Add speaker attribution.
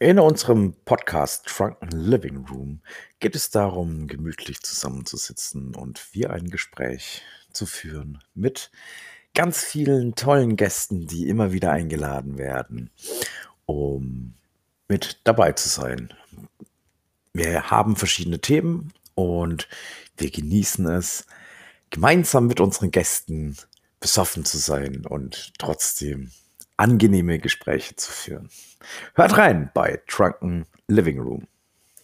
Speaker 1: In unserem Podcast Drunken Living Room geht es darum, gemütlich zusammenzusitzen und wir ein Gespräch zu führen mit ganz vielen tollen Gästen, die immer wieder eingeladen werden, um mit dabei zu sein. Wir haben verschiedene Themen und wir genießen es, gemeinsam mit unseren Gästen besoffen zu sein und trotzdem angenehme Gespräche zu führen. Hört rein bei Drunken Living Room.